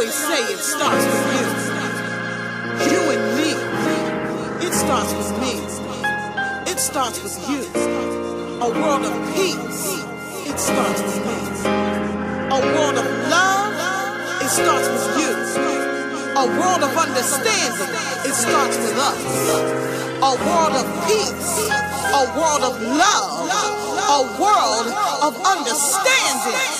always say it starts with you. You and me. It starts with me. It starts with you. A world of peace. It starts with me. A world of love. It starts with you. A world of understanding. It starts with us. A world of peace. A world of love. A world of understanding.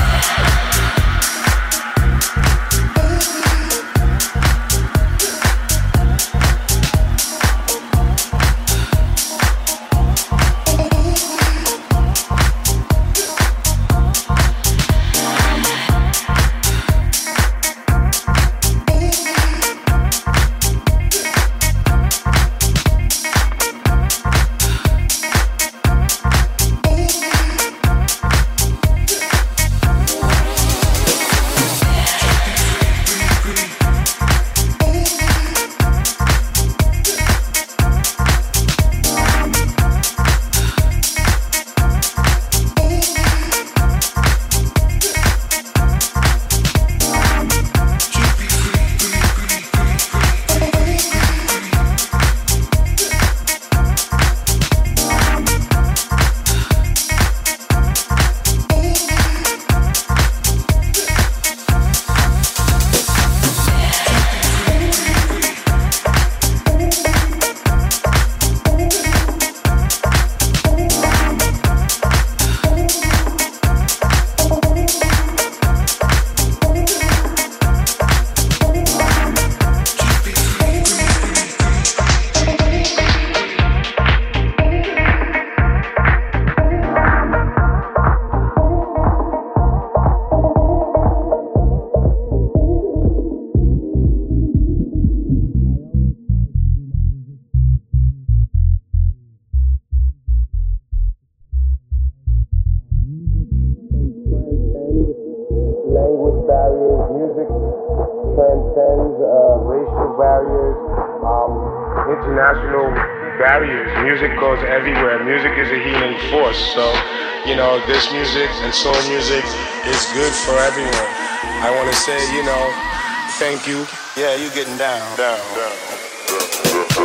And soul music is good for everyone. I want to say, you know, thank you. Yeah, you getting down, down, down.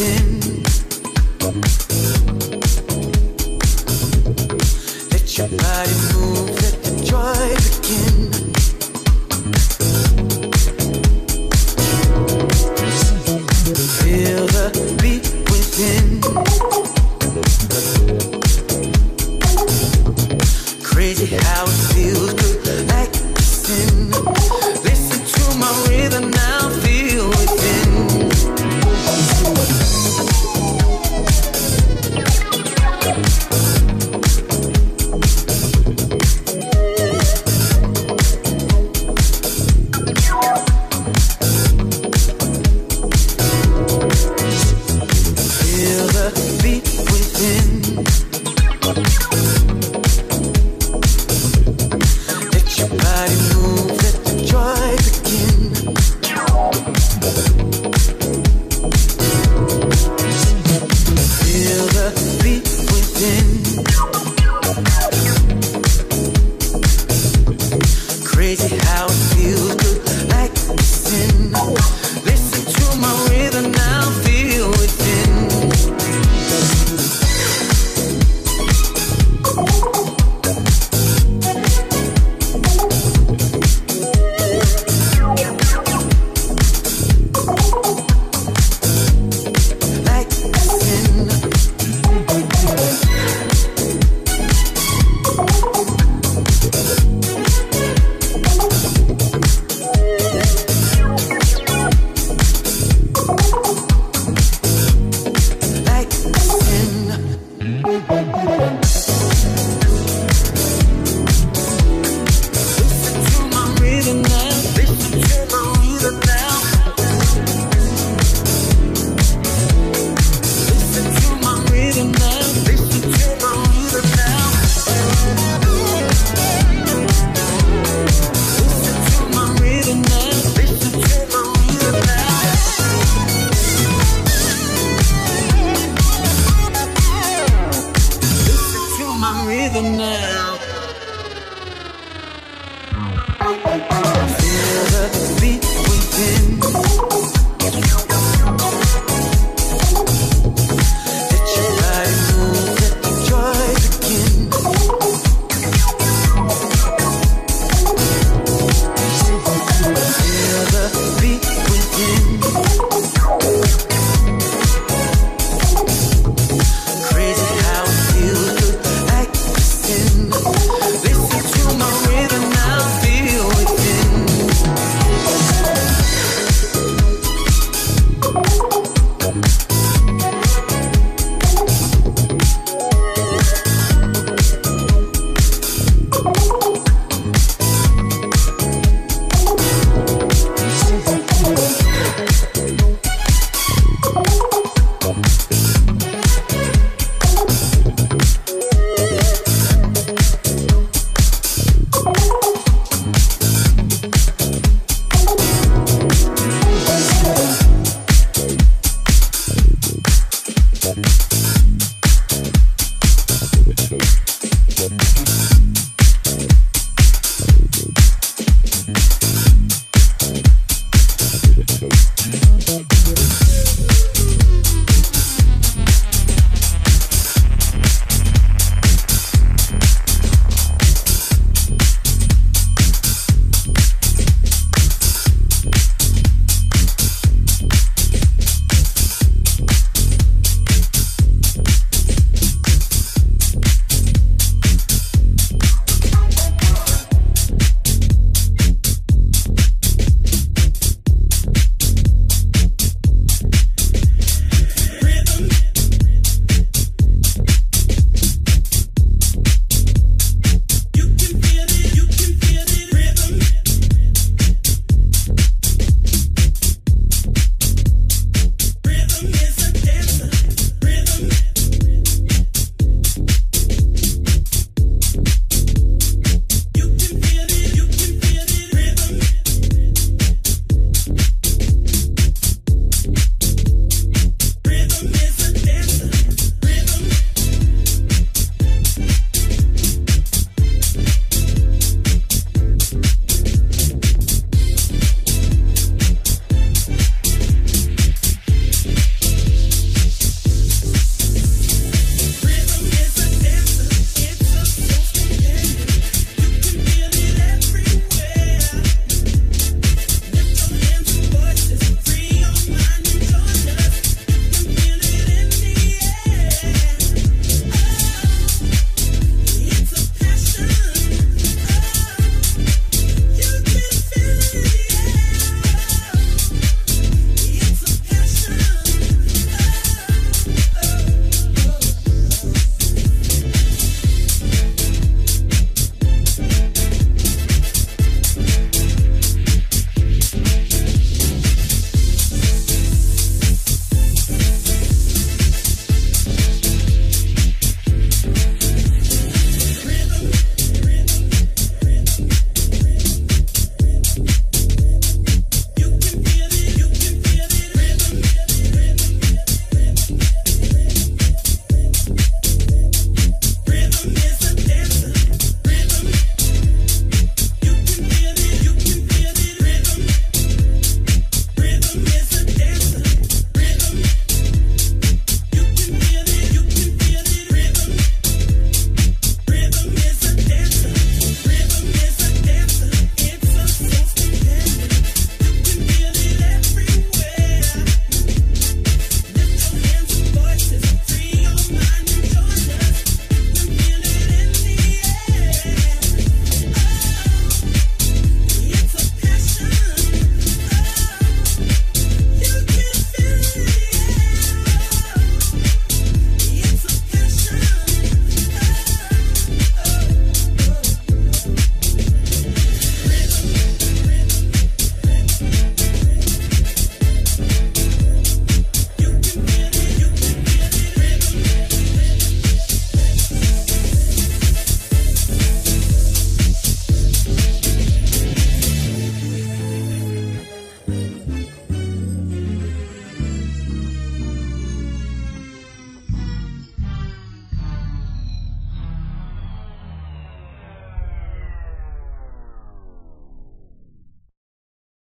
Within.